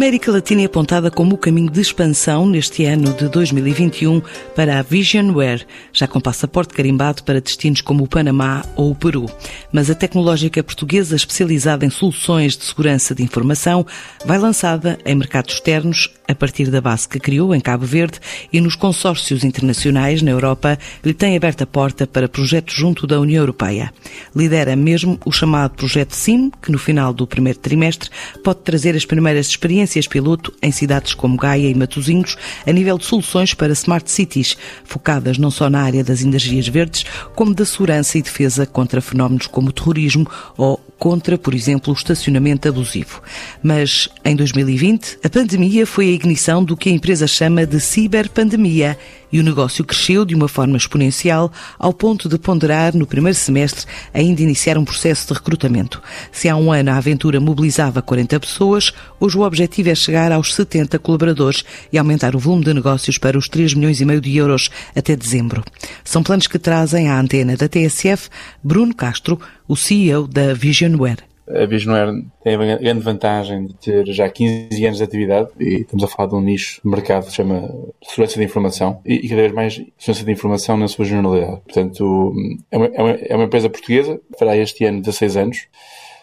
América Latina é apontada como o caminho de expansão neste ano de 2021 para a Visionware, já com passaporte carimbado para destinos como o Panamá ou o Peru. Mas a tecnológica portuguesa especializada em soluções de segurança de informação vai lançada em mercados externos a partir da base que criou em Cabo Verde e nos consórcios internacionais na Europa lhe tem aberto a porta para projetos junto da União Europeia. Lidera mesmo o chamado Projeto SIM, que no final do primeiro trimestre pode trazer as primeiras experiências piloto em cidades como Gaia e Matosinhos a nível de soluções para smart cities, focadas não só na área das energias verdes, como da segurança e defesa contra fenómenos como o terrorismo ou contra, por exemplo, o estacionamento abusivo. Mas em 2020, a pandemia foi a ignição do que a empresa chama de ciberpandemia e o negócio cresceu de uma forma exponencial ao ponto de ponderar no primeiro semestre ainda iniciar um processo de recrutamento. Se há um ano a aventura mobilizava 40 pessoas, hoje o objetivo é chegar aos 70 colaboradores e aumentar o volume de negócios para os 3 milhões e meio de euros até dezembro. São planos que trazem à antena da TSF Bruno Castro, o CEO da Visionware. A Visionware tem a grande vantagem de ter já 15 anos de atividade e estamos a falar de um nicho de mercado que se chama segurança de informação e, cada vez mais segurança de informação na sua generalidade. Portanto, é uma, é uma, é uma empresa portuguesa, fará este ano 16 anos,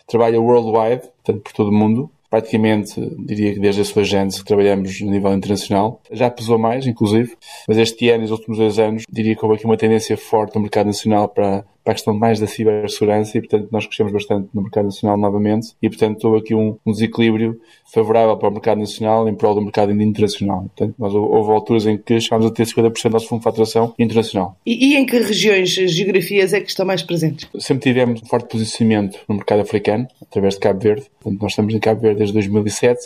trabalha worldwide, portanto por todo o mundo, praticamente, diria que desde a sua gênese, trabalhamos no nível internacional. Já pesou mais, inclusive, mas este ano e os últimos dois anos, diria que houve aqui uma tendência forte no mercado nacional para para a questão mais da cibersegurança e, portanto, nós crescemos bastante no mercado nacional novamente e, portanto, houve aqui um, um desequilíbrio favorável para o mercado nacional em prol do mercado internacional. Portanto, nós, houve alturas em que chegámos a ter 50% do nosso fundo de faturação internacional. E, e, em que regiões, geografias é que estão mais presentes? Sempre tivemos um forte posicionamento no mercado africano, através de Cabo Verde. Portanto, nós estamos em Cabo Verde desde 2007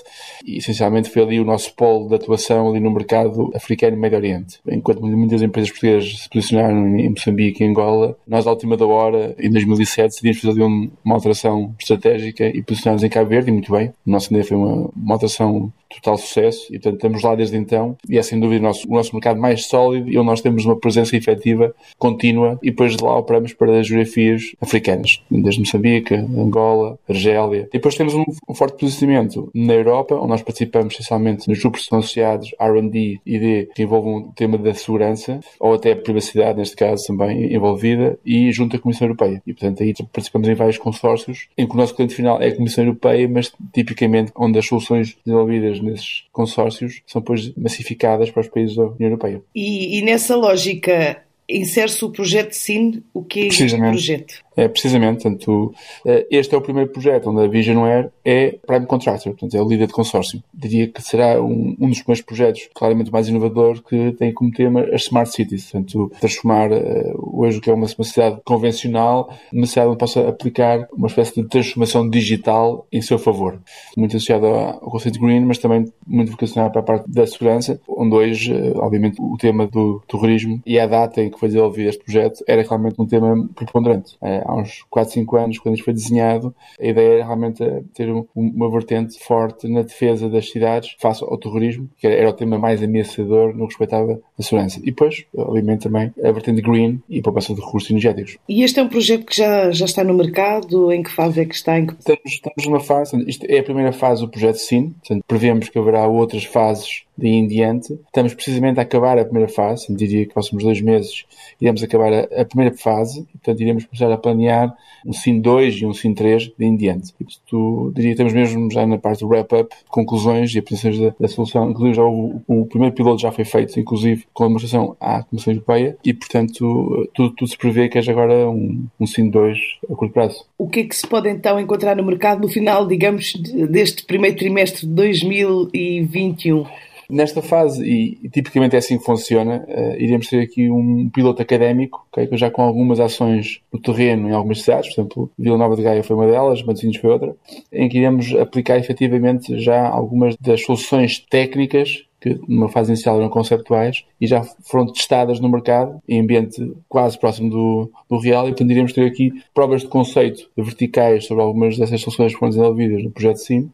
e, essencialmente, foi ali o nosso polo de atuação ali no mercado africano e Médio Oriente. Enquanto muitas empresas portuguesas se posicionaram em Moçambique e Angola, nós, à última da hora, em 2007, decidimos fazer uma alteração estratégica e posicionámos em Cabo Verde, e muito bem. O nosso ideia foi uma, uma alteração total sucesso e, portanto, estamos lá desde então e é sem dúvida o nosso, o nosso mercado mais sólido e onde nós temos uma presença efetiva, contínua e depois de lá operamos para as geografias africanas, desde Moçambique, Angola, Argélia. E depois temos um, um, forte posicionamento na Europa, onde nós participamos essencialmente nos grupos associados R&D e D, que envolvem o tema da segurança ou até a privacidade, neste caso também envolvida, e junto à Comissão Europeia. E, portanto, aí participamos em vários consórcios em que o nosso cliente final é a Comissão Europeia, mas tipicamente onde as soluções desenvolvidas nesses consórcios são depois massificadas para os países da União Europeia. E, e nessa lógica insere-se o projeto SIN, o que é este projeto? É, precisamente, portanto, eh, este é o primeiro projeto onde a Visionware é Prime Contractor, portanto, é o líder de consórcio. Diria que será um, um dos primeiros projetos, claramente mais inovador, que tem como tema as Smart Cities, portanto, transformar uh, hoje o que é uma, uma cidade convencional numa cidade onde possa aplicar uma espécie de transformação digital em seu favor. Muito associado ao conceito green, mas também muito vocacionado para a parte da segurança, onde hoje, uh, obviamente, o tema do terrorismo e a data em que foi desenvolvido este projeto era realmente um tema preponderante. Há uns 4, 5 anos, quando isto foi desenhado, a ideia era realmente ter uma vertente forte na defesa das cidades face ao terrorismo, que era o tema mais ameaçador no que respeitava a segurança. E depois, obviamente, também a vertente green e a poupança de recursos energéticos. E este é um projeto que já, já está no mercado? Em que fase é que está? Em que... Estamos, estamos numa fase, isto é a primeira fase do projeto SIN, portanto, prevemos que haverá outras fases daí em diante. Estamos precisamente a acabar a primeira fase, diria que próximos dois meses iremos acabar a, a primeira fase, portanto iremos começar a planear um SIN 2 e um SIN 3 de em diante. E, portanto, diria que estamos mesmo já na parte do wrap-up, conclusões e apresentações da, da, solução. Inclusive já o, o, primeiro piloto já foi feito, inclusive com a demonstração à Comissão Europeia e, portanto, tudo, tudo se prevê que haja agora um, um SIN 2 a curto prazo. O que é que se pode então encontrar no mercado no final, digamos, deste primeiro trimestre de 2021? Nesta fase, e, e, tipicamente é assim que funciona, uh, iremos ter aqui um piloto académico, okay, já com algumas ações no terreno em algumas cidades, por exemplo, Vila Nova de Gaia foi uma delas, Matosinhos foi outra, em que iremos aplicar efetivamente já algumas das soluções técnicas que numa fase inicial eram conceptuais e já foram testadas no mercado em ambiente quase próximo do, do real e portanto iremos ter aqui provas de conceito verticais sobre algumas dessas soluções que foram desenvolvidas no projeto SIM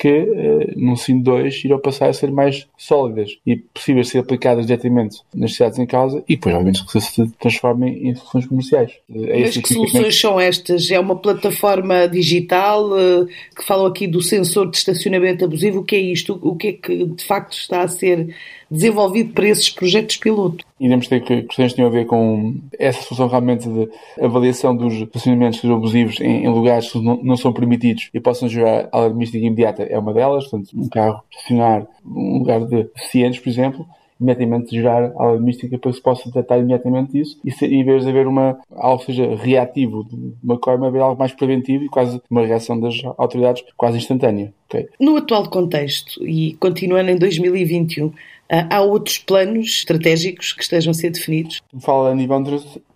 que uh, num SIM 2 irão passar a ser mais sólidas e possíveis de ser aplicadas diretamente nas cidades em causa e depois, obviamente, que se transformem em soluções comerciais. É Mas que soluções são estas? É uma plataforma digital uh, que falam aqui do sensor de estacionamento abusivo. O que é isto? O que é que de facto está a ser desenvolvido para esses projetos piloto? Iremos ter que questões que têm a ver com essa solução realmente de avaliação dos estacionamentos abusivos em, em, lugares que não, não, são permitidos e possam gerar alarmística imediata. É uma delas, portanto, um carro estacionar num lugar de deficientes, por exemplo, imediatamente gerar alarmística para que se possa tratar imediatamente isso e se, em vez de haver uma, algo seja reativo de uma coima, haver algo mais preventivo e quase uma reação das autoridades quase instantânea. Okay? No atual contexto e continuando em 2021, ah, há outros planos estratégicos que estejam a ser definidos? Fala a nível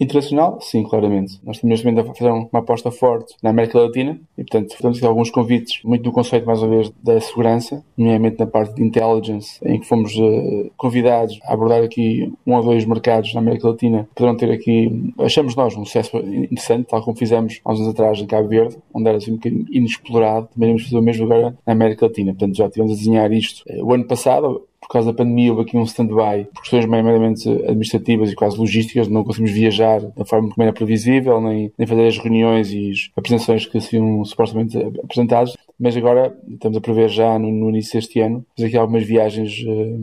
internacional? Sim, claramente. Nós estamos neste momento a fazer uma aposta forte na América Latina e, portanto, temos alguns convites, muito do conceito, mais uma vez, da segurança, nomeadamente na parte de intelligence, em que fomos uh, convidados a abordar aqui um ou dois mercados na América Latina que poderão ter aqui, achamos nós, um sucesso interessante, tal como fizemos há uns anos atrás em Cabo Verde, onde era assim um bocadinho inexplorado. Também vamos fazer o mesmo lugar na América Latina. Portanto, já tivemos a desenhar isto uh, o ano passado por causa da pandemia houve aqui um stand-by por questões meramente administrativas e quase logísticas, não conseguimos viajar da forma como era previsível, nem, nem fazer as reuniões e as apresentações que seriam supostamente apresentadas, mas agora estamos a prever já no, no início deste ano fazer aqui algumas viagens uh,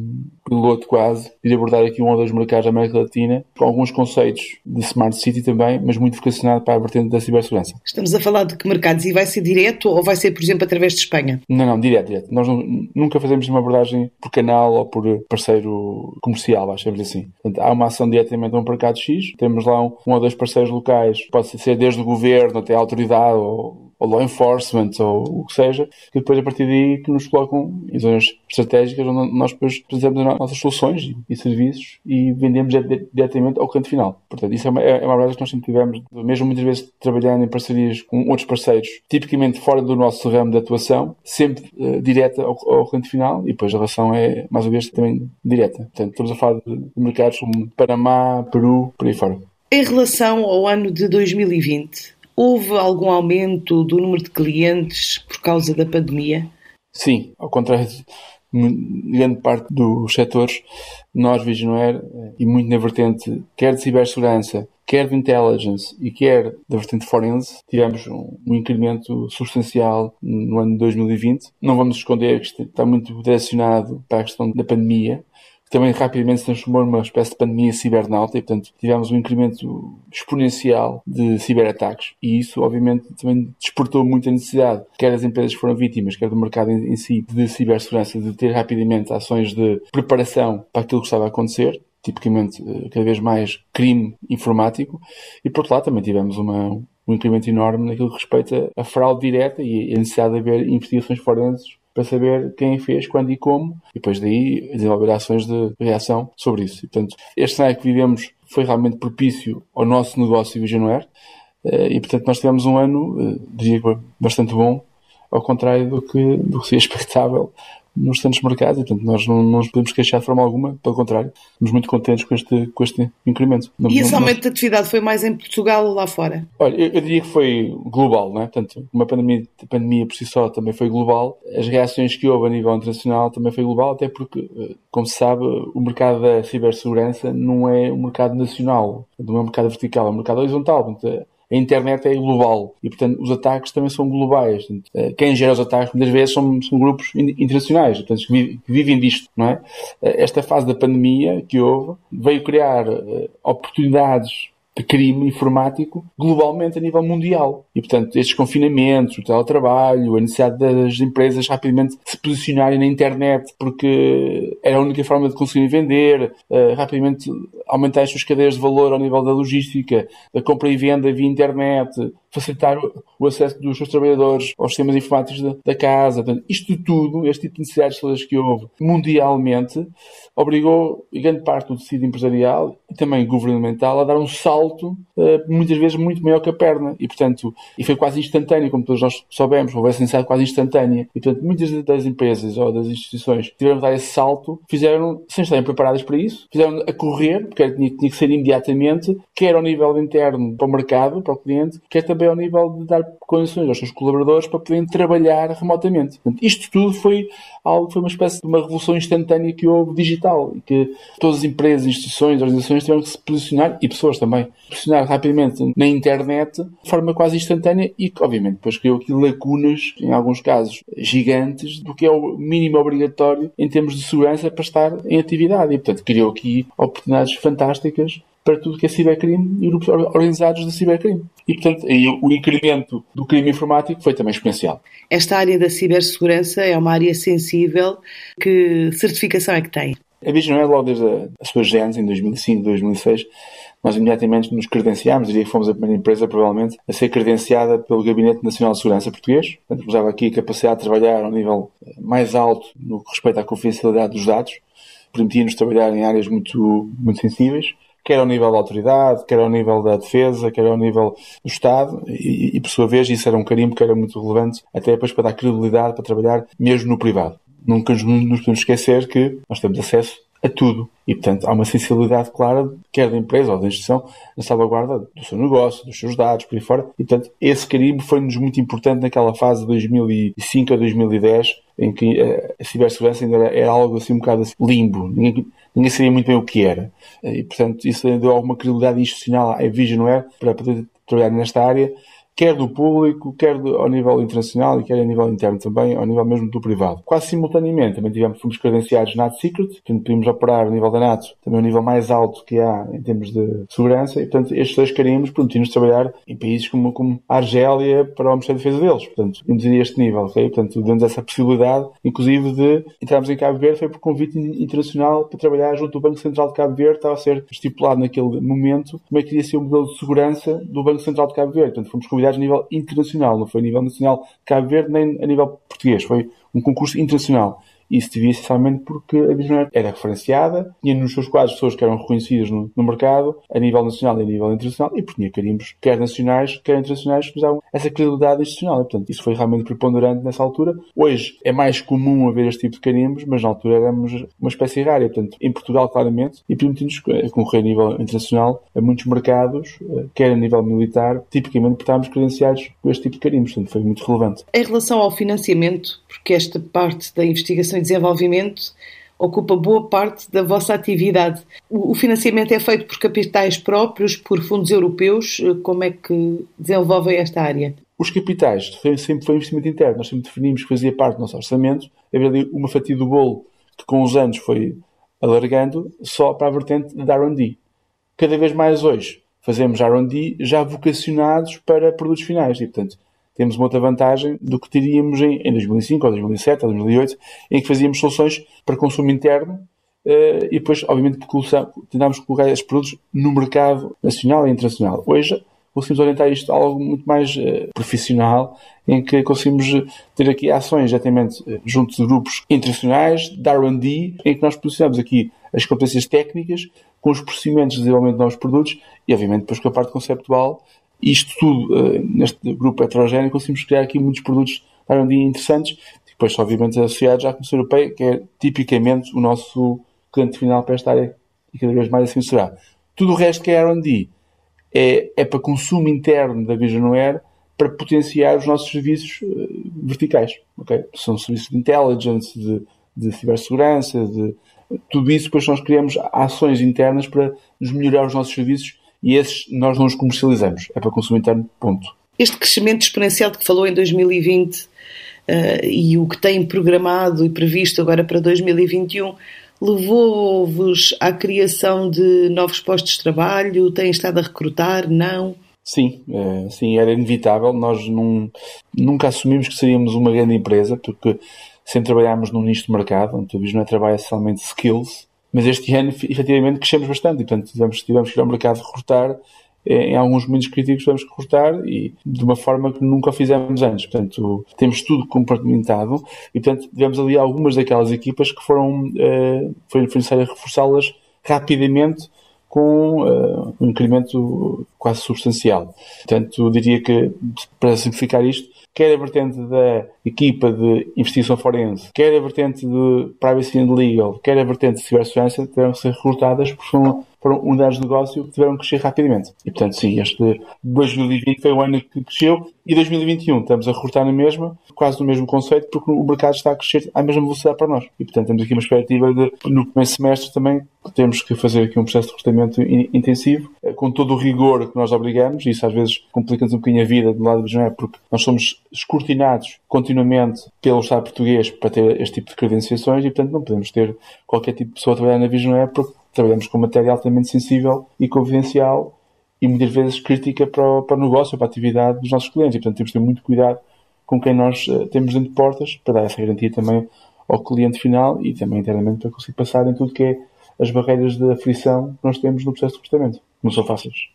piloto quase, e abordar aqui um ou dois mercados da América Latina, com alguns conceitos de Smart City também, mas muito vocacionado para a vertente da cibersegurança. Estamos a falar de que mercados e vai ser direto ou vai ser, por exemplo, através de Espanha? Não, não, direto, direto. Nós não, nunca fazemos uma abordagem por canal ou por parceiro comercial, achamos assim. Portanto, há uma ação diretamente a um mercado X, temos lá um, um ou dois parceiros locais, pode ser desde o governo até a autoridade ou ou law enforcement, ou o que seja, que depois a partir daí que nos colocam em zonas estratégicas onde nós depois apresentamos as nossas soluções e, serviços e vendemos diretamente ao cliente final. Portanto, isso é uma, é uma verdade que nós sempre tivemos, mesmo muitas vezes trabalhando em parcerias com outros parceiros, tipicamente fora do nosso ramo de atuação, sempre uh, direta ao, ao, cliente final e depois a relação é, mais uma vez, também direta. Portanto, estamos a falar de mercados como Panamá, Peru, por aí fora. Em relação ao ano de 2020, Houve algum aumento do número de clientes por causa da pandemia? Sim, ao contrário de grande parte dos setores, nós, Visionaire, e muito na vertente quer de cibersegurança, quer de intelligence e quer da vertente forense, tivemos um, um incremento substancial no ano de 2020. Não vamos esconder que está muito direcionado para a questão da pandemia, também rapidamente se transformou numa espécie de pandemia cibernáutica e, portanto, tivemos um incremento exponencial de ciberataques. E isso, obviamente, também despertou muita necessidade, quer das empresas que foram vítimas, quer do mercado em, em si, de cibersegurança, de ter rapidamente ações de preparação para aquilo que estava a acontecer tipicamente eh, cada vez mais crime informático, e por outro lado também tivemos uma, um incremento enorme naquilo que respeita a fraude direta e a necessidade de haver investigações forenses para saber quem fez, quando e como, e depois daí desenvolver ações de reação sobre isso. E, portanto, este cenário que vivemos foi realmente propício ao nosso negócio Visionware, eh, e portanto nós tivemos um ano, eh, diria bastante bom, ao contrário do que, do que seria expectável nos tantos mercados e, portanto, nós não, não nos podemos queixar de forma alguma, pelo contrário, estamos muito contentes com este, com este incremento. E esse aumento nós... de atividade foi mais em Portugal ou lá fora? Olha, eu, eu diria que foi global, não é? Portanto, uma pandemia, pandemia por si só também foi global, as reações que houve a nível internacional também foi global, até porque, eh, como se sabe, o mercado da cibersegurança não é um mercado nacional, não é um mercado vertical, é um mercado horizontal. Portanto, a internet é global e, portanto, os ataques também são globais. Eh, quem gera os ataques muitas vezes são, são grupos internacionais, portanto, que vivem disto, não é? Eh, esta fase da pandemia que houve veio criar eh, oportunidades de crime informático globalmente a nível mundial. E, portanto, estes confinamentos, o teletrabalho, a necessidade das empresas rapidamente se posicionarem na internet porque era a única forma de conseguirem vender, uh, rapidamente aumentar as suas cadeias de valor ao nível da logística, da compra e venda via internet, facilitar o acesso dos seus trabalhadores aos sistemas informáticos da, da casa. Portanto, isto tudo, este tipo de necessidades todas que houve mundialmente, obrigou grande parte do tecido empresarial e também governamental a dar um salto, uh, muitas vezes muito maior que a perna. E, portanto, e foi quase instantâneo, como todos nós soubemos, houve essa necessidade quase instantânea. E, portanto, muitas das empresas ou das instituições que tiveram que dar esse salto, fizeram, sem estarem preparadas para isso, fizeram a correr, porque tinha, tinha que ser imediatamente, quer ao nível interno para o mercado, para o cliente, quer também também ao nível de dar condições aos seus colaboradores para poderem trabalhar remotamente. Portanto, isto tudo foi algo, foi uma espécie de uma revolução instantânea que houve digital e que todas as empresas, instituições, organizações tiveram que se posicionar, e pessoas também, posicionar rapidamente na internet de forma quase instantânea e que, obviamente, depois criou aqui lacunas, em alguns casos gigantes, do que é o mínimo obrigatório em termos de segurança para estar em atividade. E, portanto, criou aqui oportunidades fantásticas para tudo que é cibercrime e grupos organizados de cibercrime. E, portanto, aí o incremento do crime informático foi também exponencial. Esta área da cibersegurança é uma área sensível. Que certificação é que tem? A é logo desde a, a sua gênese, em 2005, 2006, nós imediatamente nos credenciámos, diria que fomos a primeira empresa, provavelmente, a ser credenciada pelo Gabinete Nacional de Segurança Português. Portanto, usava aqui a capacidade de trabalhar a um nível mais alto no que respeita à confidencialidade dos dados, permitia-nos trabalhar em áreas muito, muito sensíveis quer ao nível da autoridade, quer ao nível da defesa, quer ao nível do Estado, e, e, por sua vez isso era um carimbo que era muito relevante, até depois para dar credibilidade para trabalhar mesmo no privado. Nunca nos podemos esquecer que nós temos acesso a tudo. E, portanto, há uma sensibilidade clara, quer da empresa ou da instituição, na salvaguarda do seu negócio, dos seus dados, por aí fora. E, portanto, esse carimbo foi-nos muito importante naquela fase de 2005 a 2010, em que eh, a cibersegurança ainda era, era algo assim um bocado assim, limbo. Ninguém, ninguém sabia muito bem o que era. E, portanto, isso deu alguma credibilidade institucional à Visionware para poder trabalhar nesta área quer do público, quer ao nível internacional e quer a nível interno também, ao nível mesmo do privado. Quase simultaneamente também tivemos, fomos credenciados NATO Secret, portanto podíamos operar a nível da NATO, também o nível mais alto que há em termos de segurança, e portanto estes dois carimbos permitimos trabalhar em países como, como a Argélia para o Ministério de Defesa deles. Portanto, tínhamos a este nível, ok? Portanto, dando essa possibilidade, inclusive de entrarmos em Cabo Verde, foi por convite internacional para trabalhar junto do Banco Central de Cabo Verde, estava a ser estipulado naquele momento como é que iria ser o modelo de segurança do Banco Central de Cabo Verde. Portanto, fomos convidados a nível internacional, não foi a nível nacional Cabo Verde nem a nível português, foi um concurso internacional. Isso devia essencialmente porque a Visionaire era referenciada, tinha nos seus quadros pessoas que eram reconhecidas no, no, mercado, a nível nacional e a nível internacional, e porque tinha carimbos, quer nacionais, quer internacionais, que usavam essa credibilidade institucional. E, portanto, isso foi realmente preponderante nessa altura. Hoje é mais comum haver este tipo de carimbos, mas na altura éramos uma espécie rara. Portanto, em Portugal, claramente, e permitimos concorrer a nível internacional a muitos mercados, eh, quer a nível militar, tipicamente porque estávamos credenciados com este tipo de carimbos. Portanto, foi muito relevante. Em relação ao financiamento, porque esta parte da investigação e desenvolvimento ocupa boa parte da vossa atividade. O financiamento é feito por capitais próprios, por fundos europeus. Como é que desenvolvem esta área? Os capitais sempre foi investimento interno. Nós sempre definimos que fazia parte do nosso orçamento. Havia ali uma fatia do bolo que com os anos foi alargando só para a vertente de R&D. Cada vez mais hoje fazemos R&D já vocacionados para produtos finais e, portanto, temos uma outra vantagem do que teríamos em, em 2005, ou 2007, ou 2008, em que fazíamos soluções para consumo interno uh, e depois, obviamente, tentámos colocar esses produtos no mercado nacional e internacional. Hoje, conseguimos orientar isto a algo muito mais uh, profissional, em que conseguimos ter aqui ações diretamente uh, junto de grupos internacionais, de R&D, em que nós posicionamos aqui as competências técnicas com os procedimentos de desenvolvimento de novos produtos e, obviamente, depois com a parte conceptual isto tudo, uh, neste grupo heterogéneo, conseguimos criar aqui muitos produtos R&D interessantes, depois, obviamente, associados à Comissão Europeia, que é tipicamente o nosso cliente final para esta área, e cada vez mais assim será. Tudo o resto que é R&D é, é para consumo interno da Visionware para potenciar os nossos serviços uh, verticais. Okay? São serviços de intelligence, de, de cibersegurança, de tudo isso, depois nós criamos ações internas para nos melhorar os nossos serviços e esses nós não os comercializamos, é para consumo interno, ponto. Este crescimento exponencial de que falou em 2020 uh, eh, e o que tem programado e previsto agora para 2021 levou-vos à criação de novos postos de trabalho? Têm estado a recrutar? Não? Sim, é, sim, era inevitável. Nós num, nunca assumimos que seríamos uma grande empresa, porque sempre trabalhámos num nicho de mercado, onde o não é trabalho somente skills, mas este ano, efetivamente, crescemos bastante e, portanto, tivemos, tivemos que ir ao mercado recrutar. Em alguns momentos críticos tivemos que recrutar e de uma forma que nunca fizemos antes. Portanto, temos tudo compartimentado e, portanto, tivemos ali algumas daquelas equipas que foram, uh, foi necessário reforçá-las rapidamente com uh, um incremento quase substancial. Portanto, diria que, para simplificar isto, quer a vertente da equipa de investigação forense, quer a vertente de privacy and legal, quer a vertente de cibersegurança, tiveram que ser recrutadas porque foram foram unidades de negócio que tiveram que crescer rapidamente. E, portanto, sim, este 2020 foi o ano que cresceu e 2021 estamos a recrutar na mesma, quase no mesmo conceito, porque o mercado está a crescer à mesma velocidade para nós. E, portanto, temos aqui uma expectativa de, no primeiro semestre também, temos que fazer aqui um processo de recrutamento intensivo, eh, com todo o rigor que nós obrigamos, e isso às vezes complica-nos um bocadinho a vida do lado do João, porque nós somos escrutinados continuamente pelo Estado português para ter este tipo de credenciações e, portanto, não podemos ter qualquer tipo de pessoa a trabalhar na Vision Air porque trabalhamos com matéria altamente sensível e confidencial e muitas vezes crítica para o, para o negócio, para a atividade dos nossos clientes. E, portanto, temos de ter muito cuidado com quem nós uh, temos dentro de portas para dar essa garantia também ao cliente final e também internamente para conseguir passar em tudo que é as barreiras de aflição que nós temos no processo de recrutamento. Não são fáceis.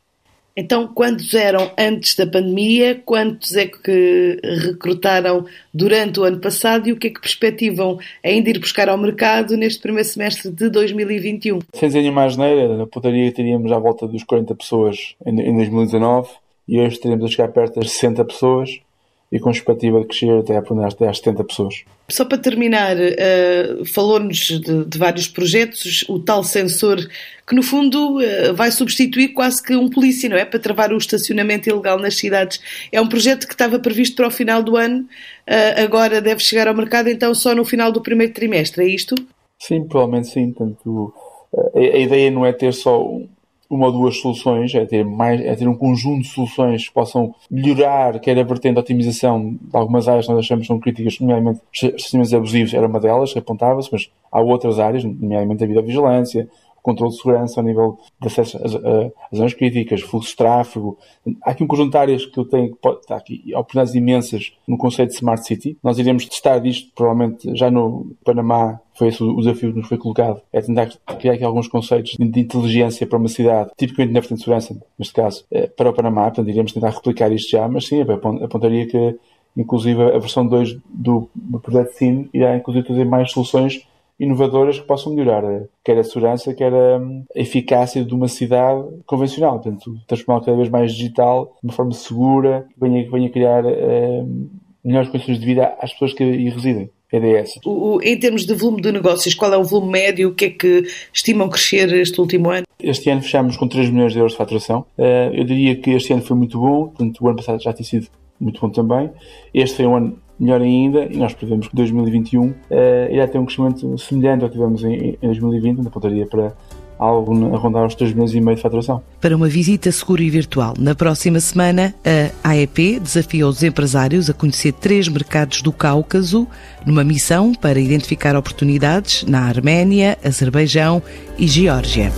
Então, quantos eram antes da pandemia? Quantos é que recrutaram durante o ano passado e o que é que perspectivam ainda ir buscar ao mercado neste primeiro semestre de 2021? Sem dizer nenhuma asneira, na teríamos à volta dos 40 pessoas em 2019 e hoje teremos a chegar perto das 60 pessoas e com expectativa de crescer até, até às 70 pessoas. Só para terminar, uh, falou-nos de, de, vários projetos, o tal sensor que no fundo uh, vai substituir quase que um polícia, não é? Para travar o estacionamento ilegal nas cidades. É um projeto que estava previsto para o final do ano, uh, agora deve chegar ao mercado então só no final do primeiro trimestre, é isto? Sim, provavelmente sim. Tanto, a, a ideia não é ter só uma ou duas soluções, é ter, mais, é ter um conjunto de soluções que possam melhorar, quer a vertente de otimização de algumas áreas que nós achamos que são críticas, nomeadamente estacionamentos abusivos era uma delas, apontava-se, mas há outras áreas, nomeadamente a videovigilância, o controle de segurança ao nível de acesso às, zonas críticas, fluxo de tráfego. Há aqui um conjunto de áreas que eu tenho, que pode, está aqui oportunidades imensas no conceito de Smart City. Nós iremos testar isto, provavelmente, já no Panamá, foi esse o desafio que nos foi colocado, é tentar criar aqui alguns conceitos de inteligência para uma cidade, tipicamente na vertente de segurança, neste caso, eh, para o Panamá, portanto iremos tentar replicar isto já, mas sim, apontaria que inclusive a versão 2 do, do projeto SIN irá inclusive trazer mais soluções inovadoras que possam melhorar eh, quer a segurança, quer a eficácia de uma cidade convencional. Portanto, transformá-la cada vez mais digital, de uma forma segura, que venha, que venha criar uh, melhores condições de vida às pessoas que aí residem. EDS. O, em termos de volume de negócios, qual é o volume médio? O que é que estimam crescer este último ano? Este ano fechámos com 3 milhões de euros de faturação. Eh, eu diria que este ano foi muito bom, portanto, o ano passado já tinha sido muito bom também. Este foi um ano melhor ainda e nós prevemos que 2021 uh, irá ter um crescimento semelhante ao que tivemos em, em 2020, na pontaria para algo a rondar os 3 milhões e meio de faturação. Para uma visita segura e virtual, na próxima semana, a AEP desafia os empresários a conhecer três mercados do Cáucaso, numa missão para identificar oportunidades na Arménia, Azerbaijão e Geórgia.